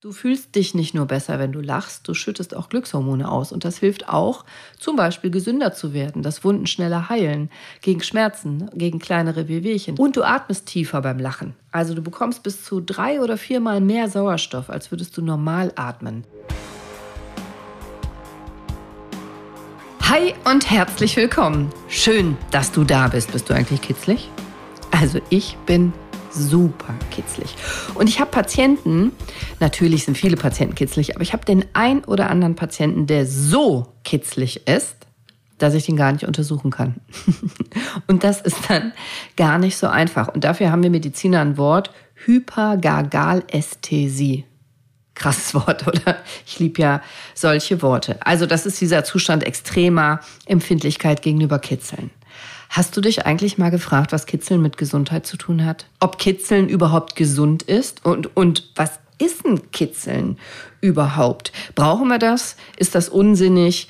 Du fühlst dich nicht nur besser, wenn du lachst, du schüttest auch Glückshormone aus. Und das hilft auch, zum Beispiel gesünder zu werden, dass Wunden schneller heilen, gegen Schmerzen, gegen kleinere Wehwehchen. Und du atmest tiefer beim Lachen. Also du bekommst bis zu drei oder viermal mehr Sauerstoff, als würdest du normal atmen. Hi und herzlich willkommen. Schön, dass du da bist. Bist du eigentlich kitzlig? Also ich bin super kitzlig. Und ich habe Patienten, natürlich sind viele Patienten kitzlig, aber ich habe den ein oder anderen Patienten, der so kitzlig ist, dass ich den gar nicht untersuchen kann. und das ist dann gar nicht so einfach. Und dafür haben wir Mediziner ein Wort, Hypergargalästhesie. Krasses Wort, oder? Ich liebe ja solche Worte. Also das ist dieser Zustand extremer Empfindlichkeit gegenüber Kitzeln. Hast du dich eigentlich mal gefragt, was Kitzeln mit Gesundheit zu tun hat? Ob Kitzeln überhaupt gesund ist? Und, und was ist ein Kitzeln überhaupt? Brauchen wir das? Ist das unsinnig?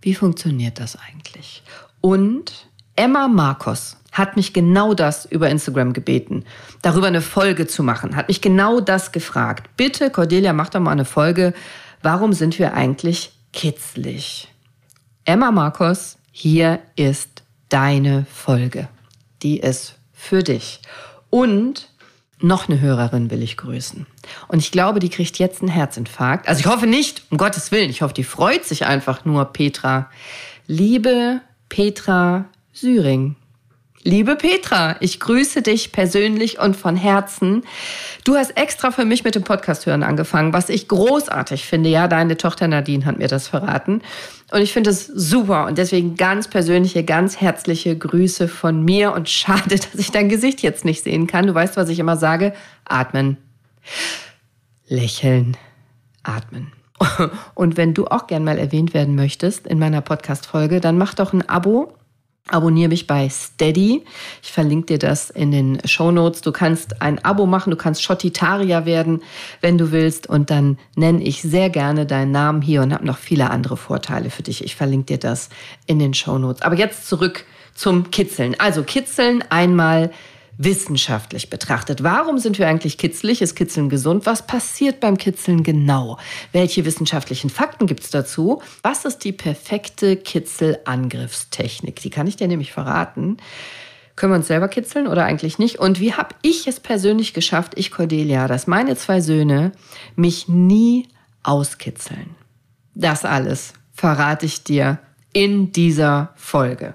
Wie funktioniert das eigentlich? Und Emma Marcos hat mich genau das über Instagram gebeten, darüber eine Folge zu machen, hat mich genau das gefragt. Bitte, Cordelia, mach doch mal eine Folge. Warum sind wir eigentlich kitzlig? Emma Marcos, hier ist deine Folge. Die ist für dich. Und noch eine Hörerin will ich grüßen. Und ich glaube, die kriegt jetzt einen Herzinfarkt. Also ich hoffe nicht, um Gottes Willen. Ich hoffe, die freut sich einfach nur, Petra. Liebe Petra Syring. Liebe Petra, ich grüße dich persönlich und von Herzen. Du hast extra für mich mit dem Podcast hören angefangen, was ich großartig finde. Ja, deine Tochter Nadine hat mir das verraten. Und ich finde es super. Und deswegen ganz persönliche, ganz herzliche Grüße von mir. Und schade, dass ich dein Gesicht jetzt nicht sehen kann. Du weißt, was ich immer sage. Atmen. Lächeln. Atmen. Und wenn du auch gern mal erwähnt werden möchtest in meiner Podcast-Folge, dann mach doch ein Abo Abonniere mich bei Steady. Ich verlinke dir das in den Show Notes. Du kannst ein Abo machen, du kannst Schottitarier werden, wenn du willst. Und dann nenne ich sehr gerne deinen Namen hier und habe noch viele andere Vorteile für dich. Ich verlinke dir das in den Show Notes. Aber jetzt zurück zum Kitzeln. Also Kitzeln einmal wissenschaftlich betrachtet. Warum sind wir eigentlich kitzlig? Ist Kitzeln gesund? Was passiert beim Kitzeln genau? Welche wissenschaftlichen Fakten gibt es dazu? Was ist die perfekte Kitzelangriffstechnik? Die kann ich dir nämlich verraten. Können wir uns selber kitzeln oder eigentlich nicht? Und wie habe ich es persönlich geschafft, ich Cordelia, dass meine zwei Söhne mich nie auskitzeln? Das alles verrate ich dir in dieser Folge.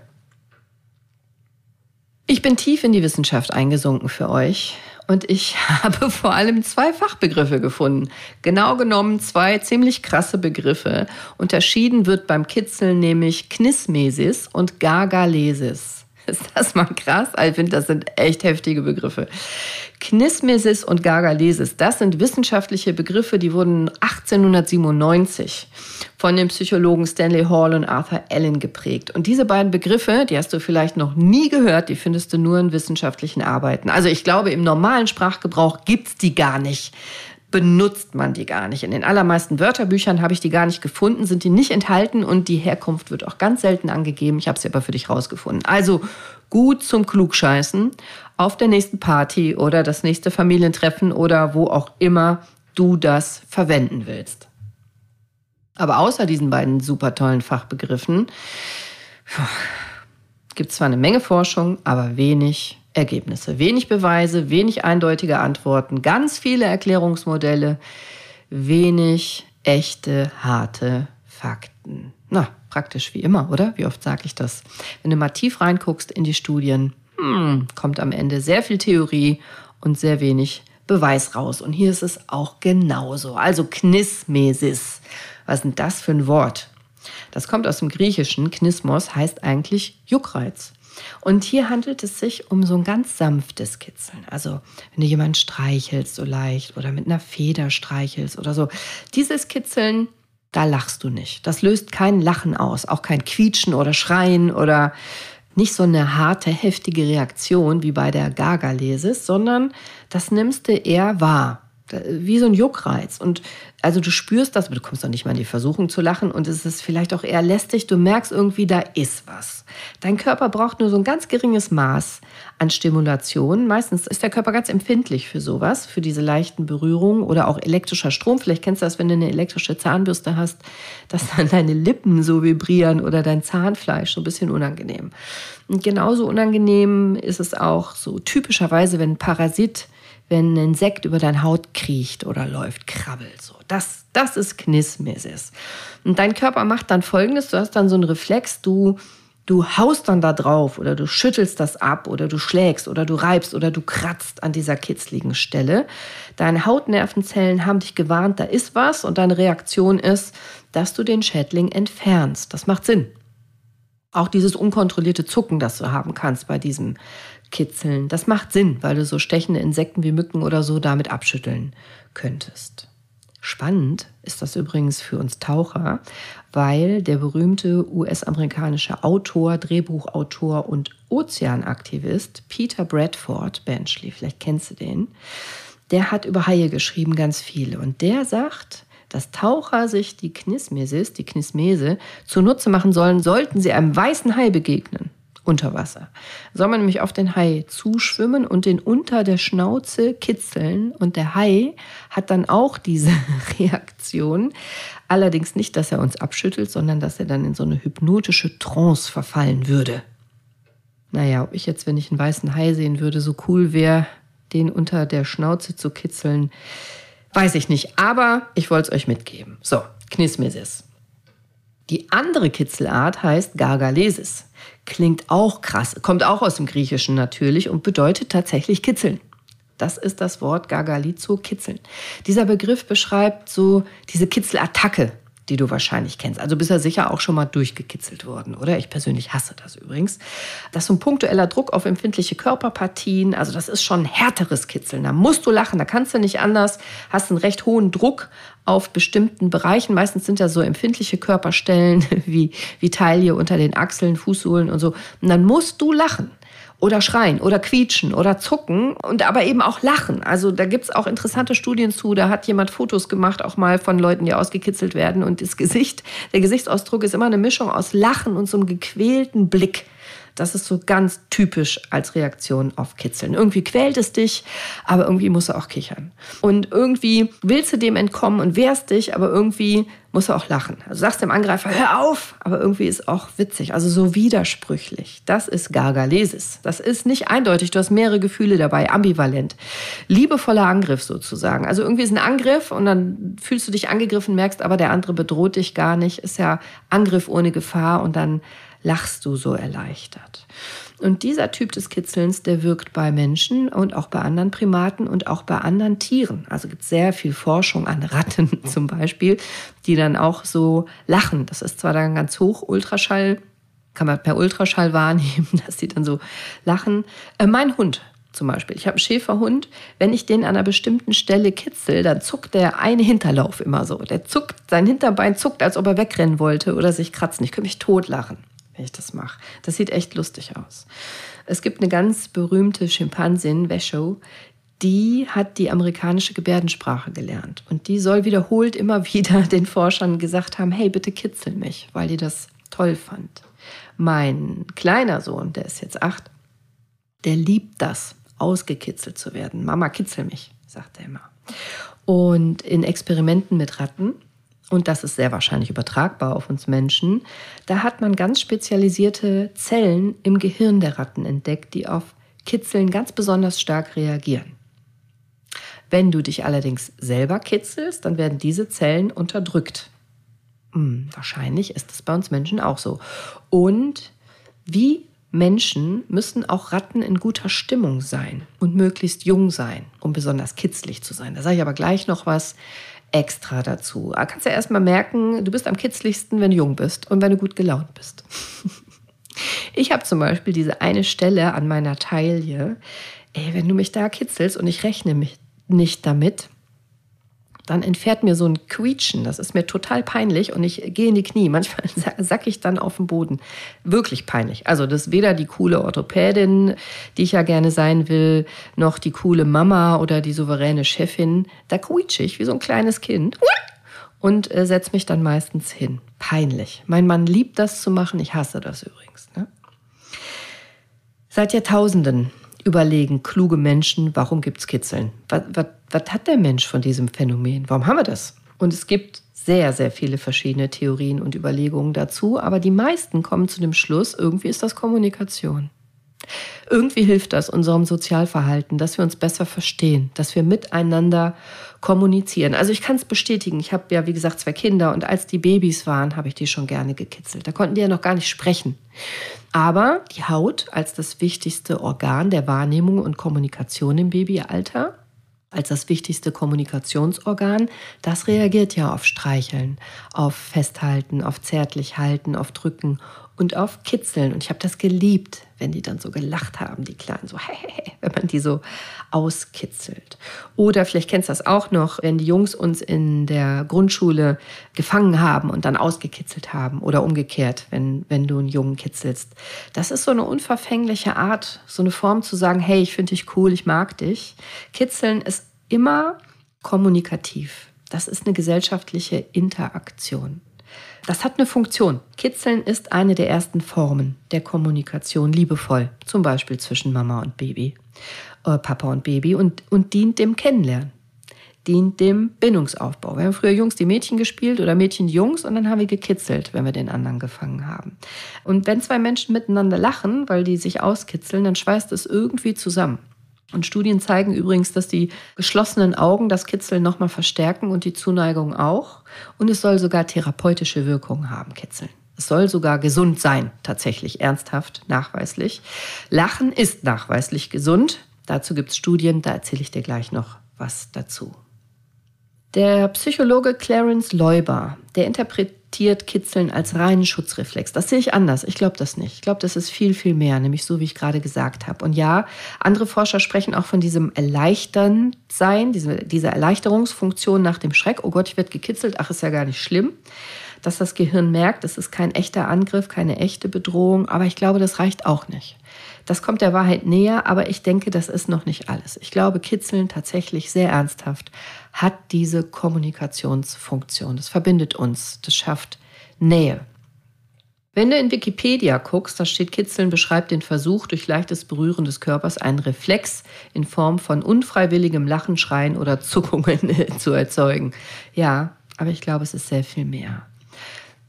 Ich bin tief in die Wissenschaft eingesunken für euch und ich habe vor allem zwei Fachbegriffe gefunden. Genau genommen zwei ziemlich krasse Begriffe. Unterschieden wird beim Kitzeln nämlich Knismesis und Gargalesis. Ist das mal krass? Ich finde, das sind echt heftige Begriffe. Knismesis und Gargalesis, das sind wissenschaftliche Begriffe, die wurden 1897 von den Psychologen Stanley Hall und Arthur Allen geprägt. Und diese beiden Begriffe, die hast du vielleicht noch nie gehört, die findest du nur in wissenschaftlichen Arbeiten. Also ich glaube, im normalen Sprachgebrauch gibt's die gar nicht benutzt man die gar nicht. In den allermeisten Wörterbüchern habe ich die gar nicht gefunden, sind die nicht enthalten und die Herkunft wird auch ganz selten angegeben. Ich habe sie aber für dich rausgefunden. Also gut zum Klugscheißen auf der nächsten Party oder das nächste Familientreffen oder wo auch immer du das verwenden willst. Aber außer diesen beiden super tollen Fachbegriffen gibt es zwar eine Menge Forschung, aber wenig Ergebnisse. Wenig Beweise, wenig eindeutige Antworten, ganz viele Erklärungsmodelle, wenig echte, harte Fakten. Na, praktisch wie immer, oder? Wie oft sage ich das? Wenn du mal tief reinguckst in die Studien, hm, kommt am Ende sehr viel Theorie und sehr wenig Beweis raus. Und hier ist es auch genauso. Also Knismesis. Was ist das für ein Wort? Das kommt aus dem Griechischen. Knismos heißt eigentlich Juckreiz. Und hier handelt es sich um so ein ganz sanftes Kitzeln. Also wenn du jemanden streichelst so leicht oder mit einer Feder streichelst oder so. Dieses Kitzeln, da lachst du nicht. Das löst kein Lachen aus, auch kein Quietschen oder Schreien oder nicht so eine harte, heftige Reaktion wie bei der Gargalesis, sondern das nimmst du eher wahr. Wie so ein Juckreiz. Und also du spürst das, aber du kommst doch nicht mal in die Versuchung zu lachen und es ist vielleicht auch eher lästig. Du merkst irgendwie, da ist was. Dein Körper braucht nur so ein ganz geringes Maß an Stimulation. Meistens ist der Körper ganz empfindlich für sowas, für diese leichten Berührungen oder auch elektrischer Strom. Vielleicht kennst du das, wenn du eine elektrische Zahnbürste hast, dass dann deine Lippen so vibrieren oder dein Zahnfleisch so ein bisschen unangenehm. Und genauso unangenehm ist es auch so typischerweise, wenn ein Parasit wenn ein Insekt über deine Haut kriecht oder läuft, krabbelt so. Das, das ist Knismesis. Und dein Körper macht dann folgendes: Du hast dann so einen Reflex, du, du haust dann da drauf oder du schüttelst das ab oder du schlägst oder du reibst oder du kratzt an dieser kitzligen Stelle. Deine Hautnervenzellen haben dich gewarnt, da ist was und deine Reaktion ist, dass du den Schädling entfernst. Das macht Sinn. Auch dieses unkontrollierte Zucken, das du haben kannst bei diesem kitzeln. Das macht Sinn, weil du so stechende Insekten wie Mücken oder so damit abschütteln könntest. Spannend ist das übrigens für uns Taucher, weil der berühmte US-amerikanische Autor, Drehbuchautor und Ozeanaktivist Peter Bradford Benchley, vielleicht kennst du den, der hat über Haie geschrieben ganz viele und der sagt, dass Taucher sich die Knismesis, die Knismese, zunutze machen sollen, sollten sie einem weißen Hai begegnen unter Wasser. Soll man nämlich auf den Hai zuschwimmen und den unter der Schnauze kitzeln und der Hai hat dann auch diese Reaktion. Allerdings nicht, dass er uns abschüttelt, sondern dass er dann in so eine hypnotische Trance verfallen würde. Naja, ob ich jetzt, wenn ich einen weißen Hai sehen würde, so cool wäre, den unter der Schnauze zu kitzeln, weiß ich nicht. Aber ich wollte es euch mitgeben. So, Knismesis. Die andere Kitzelart heißt Gargalesis. Klingt auch krass, kommt auch aus dem Griechischen natürlich und bedeutet tatsächlich kitzeln. Das ist das Wort Gargalizo, kitzeln. Dieser Begriff beschreibt so diese Kitzelattacke, die du wahrscheinlich kennst. Also bist du sicher auch schon mal durchgekitzelt worden, oder? Ich persönlich hasse das übrigens. Das ist so ein punktueller Druck auf empfindliche Körperpartien. Also das ist schon härteres Kitzeln. Da musst du lachen, da kannst du nicht anders. Hast einen recht hohen Druck auf bestimmten Bereichen. Meistens sind da so empfindliche Körperstellen wie, wie Taille unter den Achseln, Fußsohlen und so. Und dann musst du lachen oder schreien oder quietschen oder zucken und aber eben auch lachen. Also da gibt's auch interessante Studien zu. Da hat jemand Fotos gemacht, auch mal von Leuten, die ausgekitzelt werden. Und das Gesicht, der Gesichtsausdruck ist immer eine Mischung aus Lachen und so einem gequälten Blick. Das ist so ganz typisch als Reaktion auf Kitzeln. Irgendwie quält es dich, aber irgendwie musst du auch kichern. Und irgendwie willst du dem entkommen und wehrst dich, aber irgendwie musst du auch lachen. Also sagst dem Angreifer, hör auf, aber irgendwie ist auch witzig, also so widersprüchlich. Das ist Gargalesis. Das ist nicht eindeutig, du hast mehrere Gefühle dabei, ambivalent. Liebevoller Angriff sozusagen. Also irgendwie ist ein Angriff und dann fühlst du dich angegriffen, merkst aber, der andere bedroht dich gar nicht. Ist ja Angriff ohne Gefahr und dann lachst du so erleichtert. Und dieser Typ des Kitzelns, der wirkt bei Menschen und auch bei anderen Primaten und auch bei anderen Tieren. Also gibt es sehr viel Forschung an Ratten zum Beispiel, die dann auch so lachen. Das ist zwar dann ganz hoch, Ultraschall, kann man per Ultraschall wahrnehmen, dass die dann so lachen. Äh, mein Hund zum Beispiel. Ich habe einen Schäferhund. Wenn ich den an einer bestimmten Stelle kitzel, dann zuckt der eine Hinterlauf immer so. Der zuckt, sein Hinterbein zuckt, als ob er wegrennen wollte oder sich kratzen. Ich könnte mich totlachen wenn ich das mache. Das sieht echt lustig aus. Es gibt eine ganz berühmte Schimpansin, Vesho, die hat die amerikanische Gebärdensprache gelernt. Und die soll wiederholt immer wieder den Forschern gesagt haben, hey, bitte kitzel mich, weil die das toll fand. Mein kleiner Sohn, der ist jetzt acht, der liebt das, ausgekitzelt zu werden. Mama, kitzel mich, sagt er immer. Und in Experimenten mit Ratten und das ist sehr wahrscheinlich übertragbar auf uns Menschen, da hat man ganz spezialisierte Zellen im Gehirn der Ratten entdeckt, die auf Kitzeln ganz besonders stark reagieren. Wenn du dich allerdings selber kitzelst, dann werden diese Zellen unterdrückt. Hm, wahrscheinlich ist es bei uns Menschen auch so. Und wie Menschen müssen auch Ratten in guter Stimmung sein und möglichst jung sein, um besonders kitzlig zu sein. Da sage ich aber gleich noch was extra dazu. Da kannst du ja erstmal merken, du bist am kitzligsten, wenn du jung bist und wenn du gut gelaunt bist. ich habe zum Beispiel diese eine Stelle an meiner Taille, ey, wenn du mich da kitzelst und ich rechne mich nicht damit, dann entfährt mir so ein Quietschen. Das ist mir total peinlich und ich gehe in die Knie. Manchmal sack ich dann auf den Boden. Wirklich peinlich. Also das ist weder die coole Orthopädin, die ich ja gerne sein will, noch die coole Mama oder die souveräne Chefin. Da quietsche ich wie so ein kleines Kind und äh, setze mich dann meistens hin. Peinlich. Mein Mann liebt das zu machen. Ich hasse das übrigens. Ne? Seit Jahrtausenden überlegen kluge Menschen, warum gibt es Kitzeln? Was, was, was hat der Mensch von diesem Phänomen? Warum haben wir das? Und es gibt sehr, sehr viele verschiedene Theorien und Überlegungen dazu, aber die meisten kommen zu dem Schluss, irgendwie ist das Kommunikation. Irgendwie hilft das unserem Sozialverhalten, dass wir uns besser verstehen, dass wir miteinander kommunizieren. Also ich kann es bestätigen. Ich habe ja, wie gesagt, zwei Kinder und als die Babys waren, habe ich die schon gerne gekitzelt. Da konnten die ja noch gar nicht sprechen. Aber die Haut als das wichtigste Organ der Wahrnehmung und Kommunikation im Babyalter, als das wichtigste Kommunikationsorgan, das reagiert ja auf Streicheln, auf Festhalten, auf zärtlich halten, auf Drücken und auf Kitzeln. Und ich habe das geliebt, wenn die dann so gelacht haben, die Kleinen, so, hey, hey, wenn man die so auskitzelt. Oder vielleicht kennst du das auch noch, wenn die Jungs uns in der Grundschule gefangen haben und dann ausgekitzelt haben. Oder umgekehrt, wenn, wenn du einen Jungen kitzelst. Das ist so eine unverfängliche Art, so eine Form zu sagen, hey, ich finde dich cool, ich mag dich. Kitzeln ist immer kommunikativ. Das ist eine gesellschaftliche Interaktion. Das hat eine Funktion. Kitzeln ist eine der ersten Formen der Kommunikation, liebevoll, zum Beispiel zwischen Mama und Baby, äh, Papa und Baby, und, und dient dem Kennenlernen, dient dem Bindungsaufbau. Wir haben früher Jungs die Mädchen gespielt oder Mädchen die Jungs und dann haben wir gekitzelt, wenn wir den anderen gefangen haben. Und wenn zwei Menschen miteinander lachen, weil die sich auskitzeln, dann schweißt es irgendwie zusammen. Und Studien zeigen übrigens, dass die geschlossenen Augen das Kitzeln nochmal verstärken und die Zuneigung auch. Und es soll sogar therapeutische Wirkungen haben, Kitzeln. Es soll sogar gesund sein, tatsächlich ernsthaft, nachweislich. Lachen ist nachweislich gesund. Dazu gibt es Studien, da erzähle ich dir gleich noch was dazu. Der Psychologe Clarence Leuber, der interpretiert Kitzeln als reinen Schutzreflex. Das sehe ich anders. Ich glaube das nicht. Ich glaube, das ist viel, viel mehr, nämlich so, wie ich gerade gesagt habe. Und ja, andere Forscher sprechen auch von diesem Erleichternsein, diese, dieser Erleichterungsfunktion nach dem Schreck. Oh Gott, ich werde gekitzelt. Ach, ist ja gar nicht schlimm. Dass das Gehirn merkt, es ist kein echter Angriff, keine echte Bedrohung. Aber ich glaube, das reicht auch nicht. Das kommt der Wahrheit näher, aber ich denke, das ist noch nicht alles. Ich glaube, Kitzeln tatsächlich sehr ernsthaft hat diese Kommunikationsfunktion. Das verbindet uns, das schafft Nähe. Wenn du in Wikipedia guckst, da steht Kitzeln beschreibt den Versuch, durch leichtes Berühren des Körpers einen Reflex in Form von unfreiwilligem Lachen, Schreien oder Zuckungen zu erzeugen. Ja, aber ich glaube, es ist sehr viel mehr.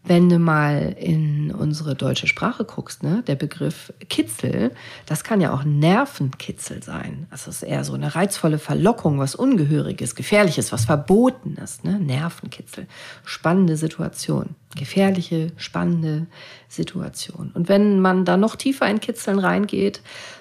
Wenn du mal in unsere deutsche Sprache guckst, ne, der Begriff Kitzel, das kann ja auch Nervenkitzel sein. Das ist eher so eine reizvolle Verlockung, was Ungehöriges, Gefährliches, was Verbotenes. Ne? Nervenkitzel. Spannende Situation. Gefährliche, spannende Situation. Und wenn man da noch tiefer in Kitzeln reingeht,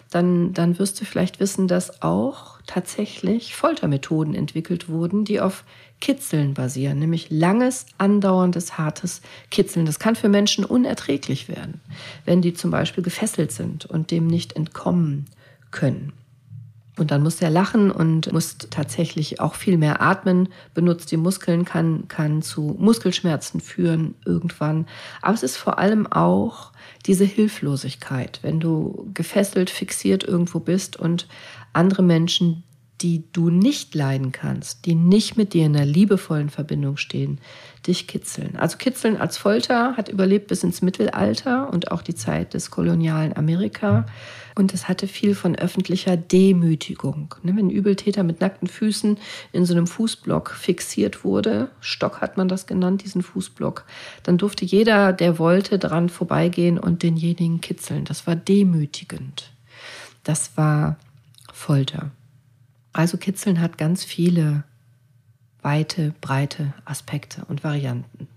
dann, dann wirst du vielleicht wissen, dass auch tatsächlich Foltermethoden entwickelt wurden, die auf Kitzeln basieren, nämlich langes, andauerndes, hartes Kitzeln. Das kann für Menschen unerträglich werden, wenn die zum Beispiel gefesselt sind und dem nicht entkommen können. Und dann muss er lachen und muss tatsächlich auch viel mehr atmen, benutzt die Muskeln, kann, kann zu Muskelschmerzen führen irgendwann. Aber es ist vor allem auch diese Hilflosigkeit, wenn du gefesselt, fixiert irgendwo bist und andere Menschen die du nicht leiden kannst, die nicht mit dir in einer liebevollen Verbindung stehen, dich kitzeln. Also kitzeln als Folter hat überlebt bis ins Mittelalter und auch die Zeit des kolonialen Amerika. Und es hatte viel von öffentlicher Demütigung. Ne, wenn ein Übeltäter mit nackten Füßen in so einem Fußblock fixiert wurde, Stock hat man das genannt, diesen Fußblock, dann durfte jeder, der wollte, dran vorbeigehen und denjenigen kitzeln. Das war demütigend. Das war Folter. Also Kitzeln hat ganz viele weite, breite Aspekte und Varianten.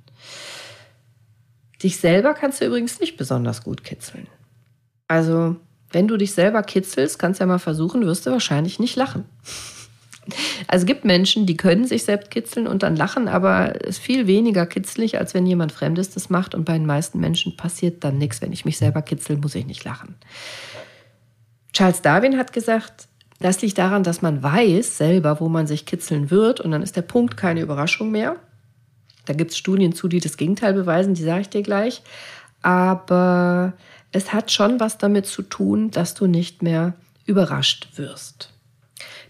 Dich selber kannst du übrigens nicht besonders gut kitzeln. Also, wenn du dich selber kitzelst, kannst du ja mal versuchen, wirst du wahrscheinlich nicht lachen. Also es gibt Menschen, die können sich selbst kitzeln und dann lachen, aber es ist viel weniger kitzlig, als wenn jemand Fremdes das macht. Und bei den meisten Menschen passiert dann nichts. Wenn ich mich selber kitzel, muss ich nicht lachen. Charles Darwin hat gesagt, Das liegt daran, dass man weiß selber, wo man sich kitzeln wird und dann ist der Punkt keine Überraschung mehr. Da gibt es Studien zu, die das Gegenteil beweisen, die sage ich dir gleich. Aber es hat schon was damit zu tun, dass du nicht mehr überrascht wirst.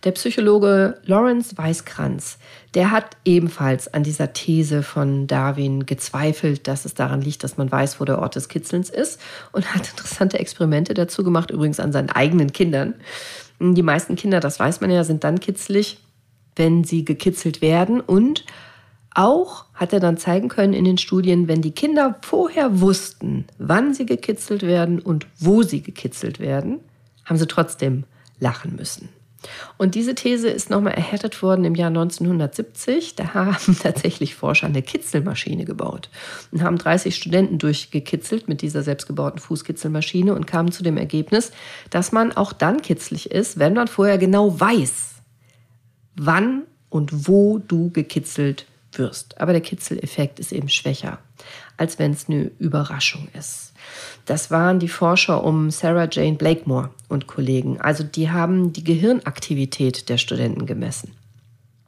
Der Psychologe Lawrence Weißkranz, der hat ebenfalls an dieser These von Darwin gezweifelt, dass es daran liegt, dass man weiß, wo der Ort des Kitzelns ist und hat interessante Experimente dazu gemacht, übrigens an seinen eigenen Kindern. Die meisten Kinder, das weiß man ja, sind dann kitzlig, wenn sie gekitzelt werden und auch hat er dann zeigen können in den Studien, wenn die Kinder vorher wussten, wann sie gekitzelt werden und wo sie gekitzelt werden, haben sie trotzdem lachen müssen. Und diese These ist nochmal erhärtet worden im Jahr 1970. Da haben tatsächlich Forscher eine Kitzelmaschine gebaut und haben 30 Studenten durchgekitzelt mit dieser selbstgebauten Fußkitzelmaschine und kamen zu dem Ergebnis, dass man auch dann kitzlig ist, wenn man vorher genau weiß, wann und wo du gekitzelt wirst. Aber der Kitzeleffekt ist eben schwächer, als wenn es eine Überraschung ist. Das waren die Forscher um Sarah Jane Blakemore und Kollegen. Also die haben die Gehirnaktivität der Studenten gemessen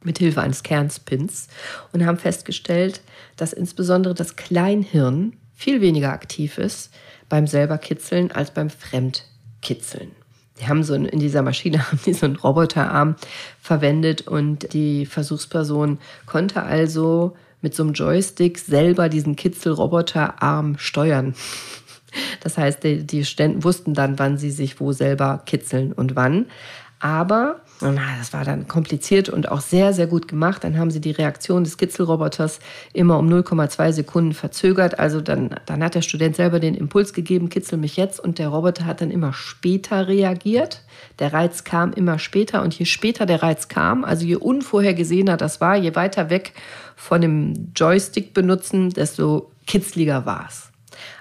mit Hilfe eines Kernspins und haben festgestellt, dass insbesondere das Kleinhirn viel weniger aktiv ist beim selber Kitzeln als beim Fremdkitzeln. Die haben so in dieser Maschine haben die so einen Roboterarm verwendet und die Versuchsperson konnte also mit so einem Joystick selber diesen Kitzelroboterarm steuern. Das heißt, die, die Studenten wussten dann, wann sie sich wo selber kitzeln und wann. Aber na, das war dann kompliziert und auch sehr, sehr gut gemacht. Dann haben sie die Reaktion des Kitzelroboters immer um 0,2 Sekunden verzögert. Also dann, dann hat der Student selber den Impuls gegeben, kitzel mich jetzt. Und der Roboter hat dann immer später reagiert. Der Reiz kam immer später. Und je später der Reiz kam, also je unvorhergesehener das war, je weiter weg von dem Joystick benutzen, desto kitzliger war es.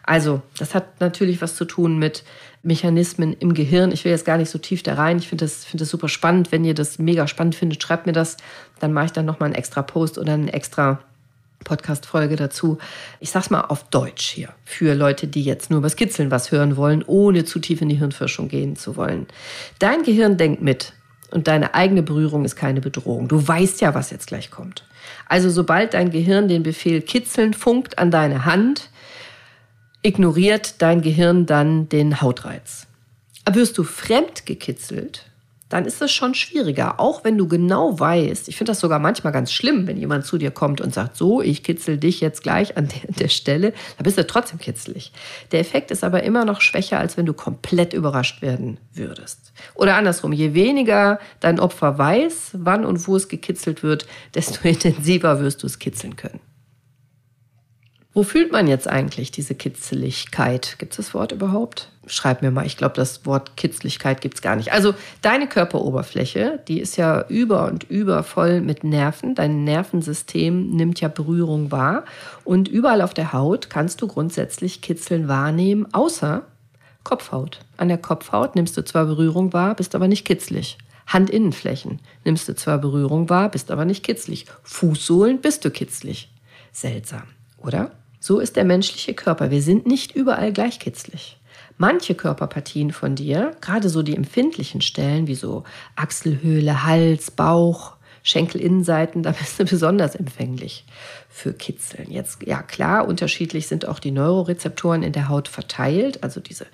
Also, das hat natürlich was zu tun mit Mechanismen im Gehirn. Ich will jetzt gar nicht so tief da rein. Ich finde das, find das super spannend. Wenn ihr das mega spannend findet, schreibt mir das. Dann mache ich dann nochmal einen extra Post oder eine extra Podcast-Folge dazu. Ich sag's mal auf Deutsch hier. Für Leute, die jetzt nur über Skizzeln was hören wollen, ohne zu tief in die Hirnforschung gehen zu wollen. Dein Gehirn denkt mit. Und deine eigene Berührung ist keine Bedrohung. Du weißt ja, was jetzt gleich kommt. Also sobald dein Gehirn den Befehl kitzeln funkt an deine Hand, ignoriert dein Gehirn dann den Hautreiz. Aber wirst du fremd gekitzelt, dann ist das schon schwieriger. Auch wenn du genau weißt, ich finde das sogar manchmal ganz schlimm, wenn jemand zu dir kommt und sagt, so, ich kitzel dich jetzt gleich an der, der Stelle, da bist du trotzdem kitzelig. Der Effekt ist aber immer noch schwächer, als wenn du komplett überrascht werden würdest. Oder andersrum, je weniger dein Opfer weiß, wann und wo es gekitzelt wird, desto intensiver wirst du es kitzeln können. Wo fühlt man jetzt eigentlich diese Kitzeligkeit? Gibt es das Wort überhaupt? Schreib mir mal, ich glaube, das Wort Kitzligkeit gibt es gar nicht. Also deine Körperoberfläche, die ist ja über und über voll mit Nerven. Dein Nervensystem nimmt ja Berührung wahr. Und überall auf der Haut kannst du grundsätzlich Kitzeln wahrnehmen, außer Kopfhaut. An der Kopfhaut nimmst du zwar Berührung wahr, bist aber nicht kitzlig. Handinnenflächen nimmst du zwar Berührung wahr, bist aber nicht kitzlig. Fußsohlen bist du kitzlig. Seltsam, oder? So ist der menschliche Körper. Wir sind nicht überall gleich kitzlig. Manche Körperpartien von dir, gerade so die empfindlichen Stellen, wie so Achselhöhle, Hals, Bauch, Schenkelinnenseiten, da bist du besonders empfänglich für Kitzeln. Jetzt, ja klar, unterschiedlich sind auch die Neurorezeptoren in der Haut verteilt. Also diese,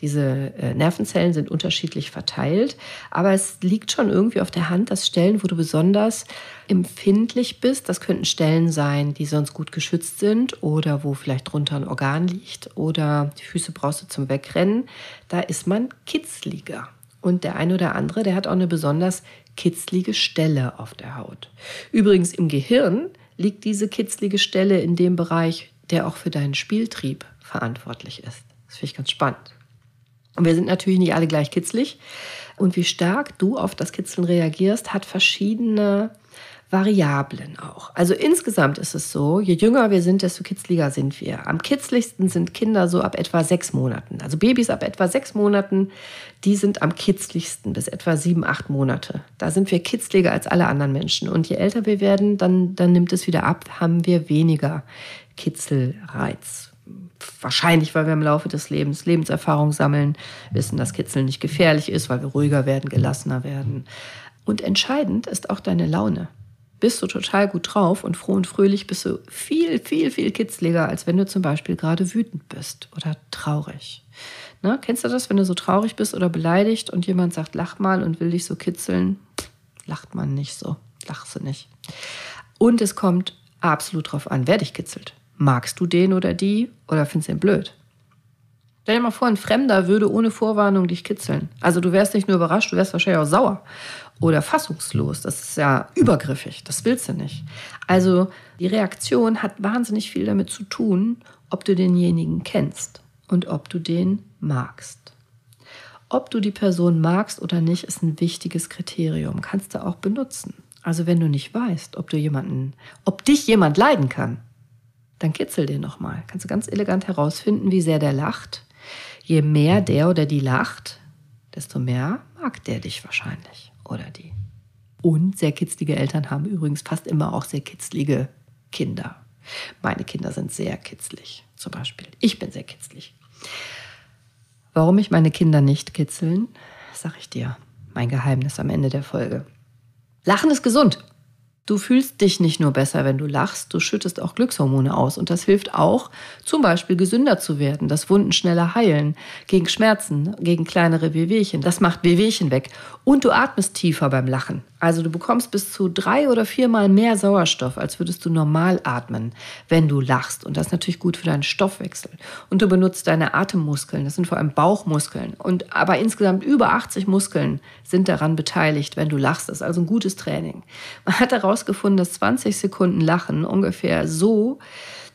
diese äh, Nervenzellen sind unterschiedlich verteilt. Aber es liegt schon irgendwie auf der Hand, dass Stellen, wo du besonders empfindlich bist, das könnten Stellen sein, die sonst gut geschützt sind oder wo vielleicht drunter ein Organ liegt oder die Füße brauchst du zum Wegrennen. Da ist man kitzliger. Und der eine oder andere, der hat auch eine besonders kitzlige Stelle auf der Haut. Übrigens im Gehirn liegt diese kitzlige Stelle in dem Bereich, der auch für deinen Spieltrieb verantwortlich ist. Das finde ich ganz spannend. Und wir sind natürlich nicht alle gleich kitzlig. Und wie stark du auf das Kitzeln reagierst, hat verschiedene Variablen auch. Also insgesamt ist es so, je jünger wir sind, desto kitzliger sind wir. Am kitzligsten sind Kinder so ab etwa sechs Monaten. Also Babys ab etwa sechs Monaten, die sind am kitzligsten bis etwa sieben, acht Monate. Da sind wir kitzliger als alle anderen Menschen. Und je älter wir werden, dann, dann nimmt es wieder ab, haben wir weniger Kitzelreiz. Wahrscheinlich, weil wir im Laufe des Lebens Lebenserfahrung sammeln, wissen, dass Kitzeln nicht gefährlich ist, weil wir ruhiger werden, gelassener werden. Und entscheidend ist auch deine Laune. Bist du total gut drauf und froh und fröhlich, bist du viel, viel, viel kitzliger, als wenn du zum Beispiel gerade wütend bist oder traurig. Ne? Kennst du das, wenn du so traurig bist oder beleidigt und jemand sagt, lach mal und will dich so kitzeln? Lacht man nicht so, lachst du nicht. Und es kommt absolut drauf an, wer dich kitzelt. Magst du den oder die oder findest du ihn blöd? Stell dir mal vor, ein Fremder würde ohne Vorwarnung dich kitzeln. Also du wärst nicht nur überrascht, du wärst wahrscheinlich auch sauer oder fassungslos. Das ist ja übergriffig. Das willst du nicht. Also die Reaktion hat wahnsinnig viel damit zu tun, ob du denjenigen kennst und ob du den magst. Ob du die Person magst oder nicht, ist ein wichtiges Kriterium. Kannst du auch benutzen. Also wenn du nicht weißt, ob du jemanden, ob dich jemand leiden kann, dann kitzel den nochmal. Kannst du ganz elegant herausfinden, wie sehr der lacht Je mehr der oder die lacht, desto mehr mag der dich wahrscheinlich oder die. Und sehr kitzlige Eltern haben übrigens fast immer auch sehr kitzlige Kinder. Meine Kinder sind sehr kitzlig, zum Beispiel. Ich bin sehr kitzlig. Warum ich meine Kinder nicht kitzeln, sag ich dir. Mein Geheimnis am Ende der Folge. Lachen ist gesund. Du fühlst dich nicht nur besser, wenn du lachst, du schüttest auch Glückshormone aus. Und das hilft auch, zum Beispiel gesünder zu werden, dass Wunden schneller heilen, gegen Schmerzen, gegen kleinere Wehwehchen. Das macht Wehwehchen weg. Und du atmest tiefer beim Lachen. Also du bekommst bis zu drei oder viermal mehr Sauerstoff, als würdest du normal atmen, wenn du lachst. Und das ist natürlich gut für deinen Stoffwechsel. Und du benutzt deine Atemmuskeln, das sind vor allem Bauchmuskeln. Und aber insgesamt über 80 Muskeln sind daran beteiligt, wenn du lachst. Das ist also ein gutes Training. Man hat daraus herausgefunden, dass 20 Sekunden Lachen ungefähr so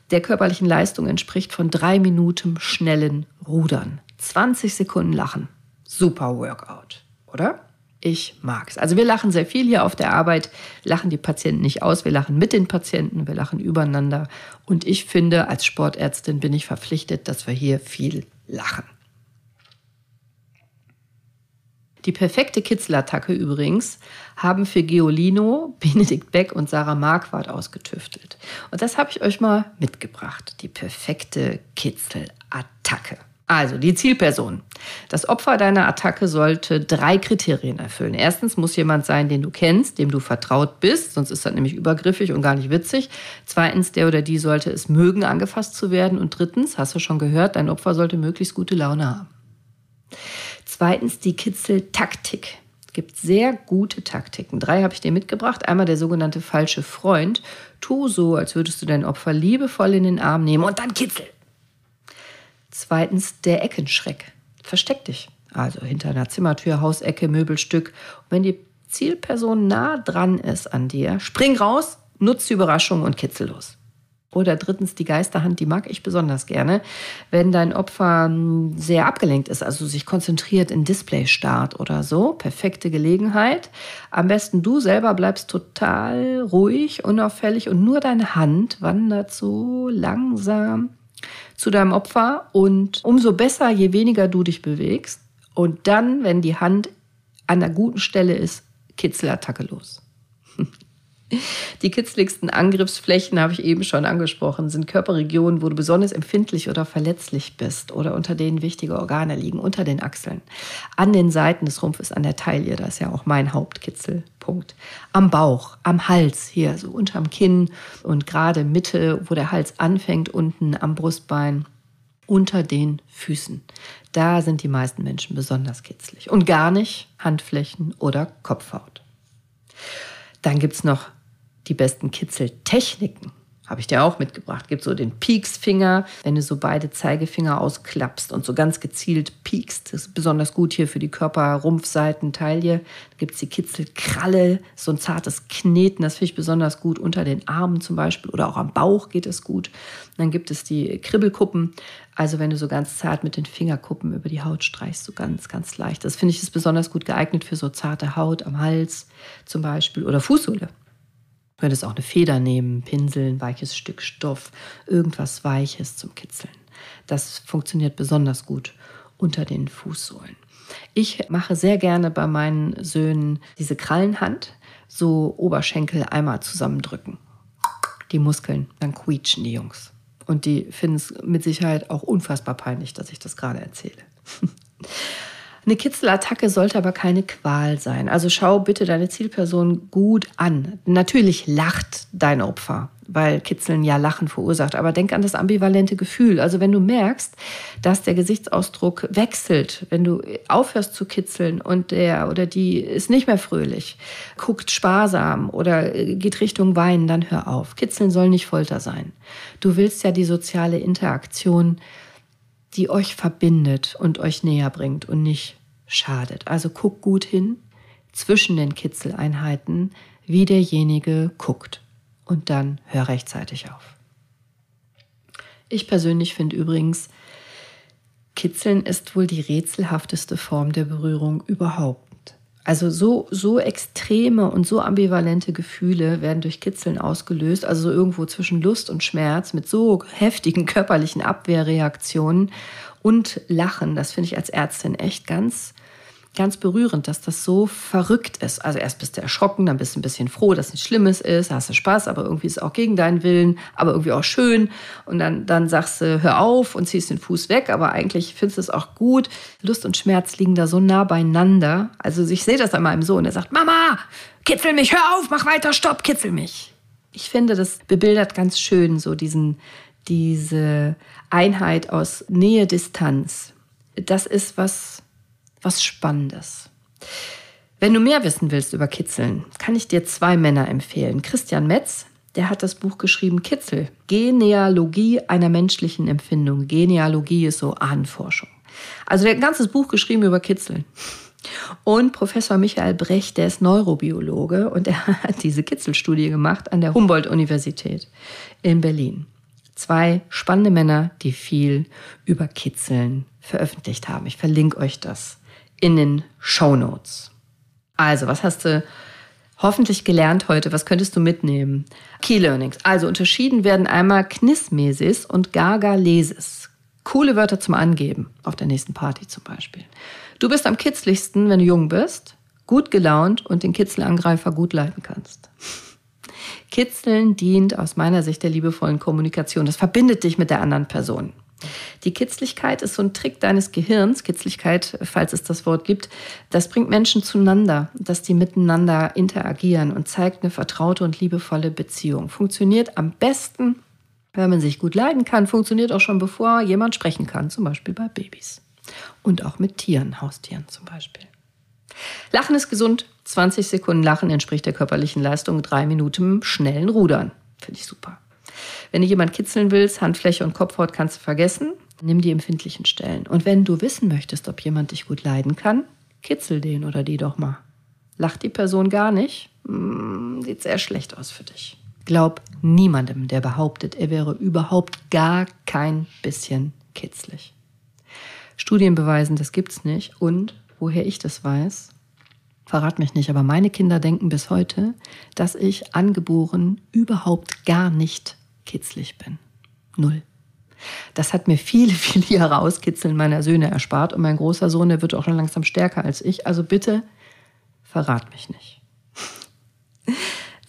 der körperlichen Leistung entspricht von drei Minuten schnellen Rudern. 20 Sekunden Lachen. Super Workout, oder? Ich mag's. Also wir lachen sehr viel hier auf der Arbeit, lachen die Patienten nicht aus, wir lachen mit den Patienten, wir lachen übereinander. Und ich finde, als Sportärztin bin ich verpflichtet, dass wir hier viel lachen. Die perfekte Kitzelattacke übrigens haben für Geolino, Benedikt Beck und Sarah Marquardt ausgetüftelt. Und das habe ich euch mal mitgebracht. Die perfekte Kitzelattacke. Also die Zielperson. Das Opfer deiner Attacke sollte drei Kriterien erfüllen. Erstens muss jemand sein, den du kennst, dem du vertraut bist, sonst ist das nämlich übergriffig und gar nicht witzig. Zweitens, der oder die sollte es mögen, angefasst zu werden. Und drittens, hast du schon gehört, dein Opfer sollte möglichst gute Laune haben. Zweitens die Kitzeltaktik. Es gibt sehr gute Taktiken. Drei habe ich dir mitgebracht. Einmal der sogenannte falsche Freund. Tu so, als würdest du dein Opfer liebevoll in den Arm nehmen und dann kitzel. Zweitens der Eckenschreck. Versteck dich. Also hinter einer Zimmertür, Hausecke, Möbelstück. Und wenn die Zielperson nah dran ist an dir, spring raus, nutz die Überraschung und kitzel los. Oder drittens die Geisterhand, die mag ich besonders gerne, wenn dein Opfer hm, sehr abgelenkt ist, also sich konzentriert in Display starrt oder so. Perfekte Gelegenheit. Am besten du selber bleibst total ruhig, unauffällig und nur deine Hand wandert so langsam zu deinem Opfer und umso besser, je weniger du dich bewegst. Und dann, wenn die Hand an der guten Stelle ist, Kitzelattacke los. Die kitzligsten Angriffsflächen, habe ich eben schon angesprochen, sind Körperregionen, wo du besonders empfindlich oder verletzlich bist oder unter denen wichtige Organe liegen, unter den Achseln. An den Seiten des Rumpfes, an der Taille, das ist ja auch mein Hauptkitzelpunkt. Am Bauch, am Hals, hier so unterm Kinn und gerade Mitte, wo der Hals anfängt, unten am Brustbein unter den Füßen. Da sind die meisten Menschen besonders kitzlig und gar nicht Handflächen oder Kopfhaut. Dann gibt es noch die besten Kitzeltechniken habe ich dir auch mitgebracht. Gibt so den Pieksfinger, wenn du so beide Zeigefinger ausklappst und so ganz gezielt piekst. Das ist besonders gut hier für die Körperrumpfseiten, Taille. Da gibt es die Kitzelkralle, so ein zartes Kneten, das finde ich besonders gut. Unter den Armen zum Beispiel oder auch am Bauch geht es gut. dann gibt es die Kribbelkuppen. Also wenn du so ganz zart mit den Fingerkuppen über die Haut streichst, so ganz, ganz leicht. Das finde ich ist besonders gut geeignet für so zarte Haut am Hals zum Beispiel oder Fußsohle. Du könntest auch eine Feder nehmen, Pinsel, ein weiches Stück Stoff, irgendwas Weiches zum Kitzeln. Das funktioniert besonders gut unter den Fußsohlen. Ich mache sehr gerne bei meinen Söhnen diese Krallenhand, so Oberschenkel einmal zusammendrücken. Die Muskeln, dann quietschen die Jungs. Und die finden es mit Sicherheit auch unfassbar peinlich, dass ich das gerade erzähle. Eine Kitzelattacke sollte aber keine Qual sein. Also schau bitte deine Zielperson gut an. Natürlich lacht dein Opfer, weil Kitzeln ja Lachen verursacht. Aber denk an das ambivalente Gefühl. Also wenn du merkst, dass der Gesichtsausdruck wechselt, wenn du aufhörst zu kitzeln und der oder die ist nicht mehr fröhlich, guckt sparsam oder geht Richtung Weinen, dann hör auf. Kitzeln soll nicht Folter sein. Du willst ja die soziale Interaktion die euch verbindet und euch näher bringt und nicht schadet. Also guck gut hin zwischen den Kitzeleinheiten, wie derjenige guckt. Und dann hör rechtzeitig auf. Ich persönlich finde übrigens, Kitzeln ist wohl die rätselhafteste Form der Berührung überhaupt. Also so, so extreme und so ambivalente Gefühle werden durch Kitzeln ausgelöst, also so irgendwo zwischen Lust und Schmerz mit so heftigen körperlichen Abwehrreaktionen und Lachen. Das finde ich als Ärztin echt ganz ganz berührend, dass das so verrückt ist. Also erst bist du erschrocken, dann bist du ein bisschen froh, dass nichts Schlimmes ist, hast du Spaß, aber irgendwie ist es auch gegen deinen Willen, aber irgendwie auch schön. Und dann, dann sagst du, hör auf und ziehst den Fuß weg, aber eigentlich findest du es auch gut. Lust und Schmerz liegen da so nah beieinander. Also ich sehe das an meinem Sohn, der sagt, Mama, kitzel mich, hör auf, mach weiter, stopp, kitzel mich. Ich finde, das bebildert ganz schön so diesen, diese Einheit aus Nähe, Distanz. Das ist was, was Spannendes. Wenn du mehr wissen willst über Kitzeln, kann ich dir zwei Männer empfehlen. Christian Metz, der hat das Buch geschrieben Kitzel, Genealogie einer menschlichen Empfindung. Genealogie ist so Ahnenforschung. Also der hat ein ganzes Buch geschrieben über Kitzeln. Und Professor Michael Brecht, der ist Neurobiologe und er hat diese Kitzelstudie gemacht an der Humboldt-Universität in Berlin. Zwei spannende Männer, die viel über Kitzeln veröffentlicht haben. Ich verlinke euch das in den Show Notes. Also, was hast du hoffentlich gelernt heute? Was könntest du mitnehmen? Key Learnings. Also, unterschieden werden einmal Knismesis und Gargalesis. Coole Wörter zum Angeben. Auf der nächsten Party zum Beispiel. Du bist am kitzligsten, wenn du jung bist, gut gelaunt und den Kitzelangreifer gut leiten kannst. Kitzeln dient aus meiner Sicht der liebevollen Kommunikation. Das verbindet dich mit der anderen Person. Die Kitzlichkeit ist so ein Trick deines Gehirns, Kitzlichkeit, falls es das Wort gibt. Das bringt Menschen zueinander, dass die miteinander interagieren und zeigt eine vertraute und liebevolle Beziehung. Funktioniert am besten, wenn man sich gut leiden kann, funktioniert auch schon bevor jemand sprechen kann, zum Beispiel bei Babys. Und auch mit Tieren, Haustieren zum Beispiel. Lachen ist gesund. 20 Sekunden Lachen entspricht der körperlichen Leistung drei Minuten schnellen Rudern. Finde ich super. Wenn du jemand kitzeln willst, Handfläche und Kopfhaut kannst du vergessen. Nimm die empfindlichen Stellen. Und wenn du wissen möchtest, ob jemand dich gut leiden kann, kitzel den oder die doch mal. Lacht die Person gar nicht, hm, sieht sehr schlecht aus für dich. Glaub niemandem, der behauptet, er wäre überhaupt gar kein bisschen kitzlig. Studien beweisen, das gibt's nicht. Und woher ich das weiß, verrat mich nicht, aber meine Kinder denken bis heute, dass ich angeboren überhaupt gar nicht kitzlig bin. Null. Das hat mir viele, viele Jahre Auskitzeln meiner Söhne erspart und mein großer Sohn, der wird auch schon langsam stärker als ich. Also bitte, verrat mich nicht.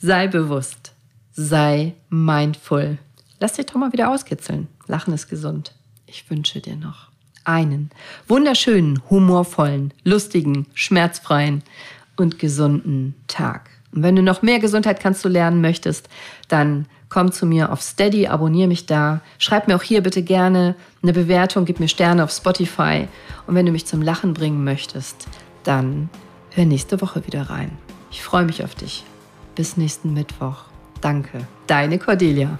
sei bewusst, sei mindful. Lass dich doch mal wieder auskitzeln. Lachen ist gesund. Ich wünsche dir noch einen wunderschönen, humorvollen, lustigen, schmerzfreien und gesunden Tag. Und wenn du noch mehr Gesundheit kannst du lernen möchtest, dann komm zu mir auf Steady, abonniere mich da. Schreib mir auch hier bitte gerne eine Bewertung, gib mir Sterne auf Spotify. Und wenn du mich zum Lachen bringen möchtest, dann hör nächste Woche wieder rein. Ich freue mich auf dich. Bis nächsten Mittwoch. Danke. Deine Cordelia.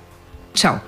Ciao.